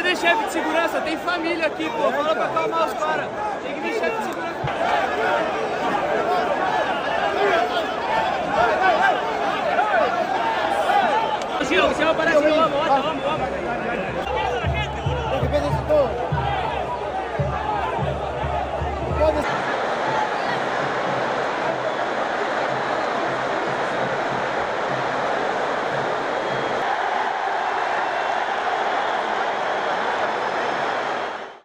Cadê chefe de segurança? Tem família aqui, pô. Fala pra calmar os caras. Tem que vir chefe de segurança. Gil, você é o Brasil, vamos, vamos, vamos.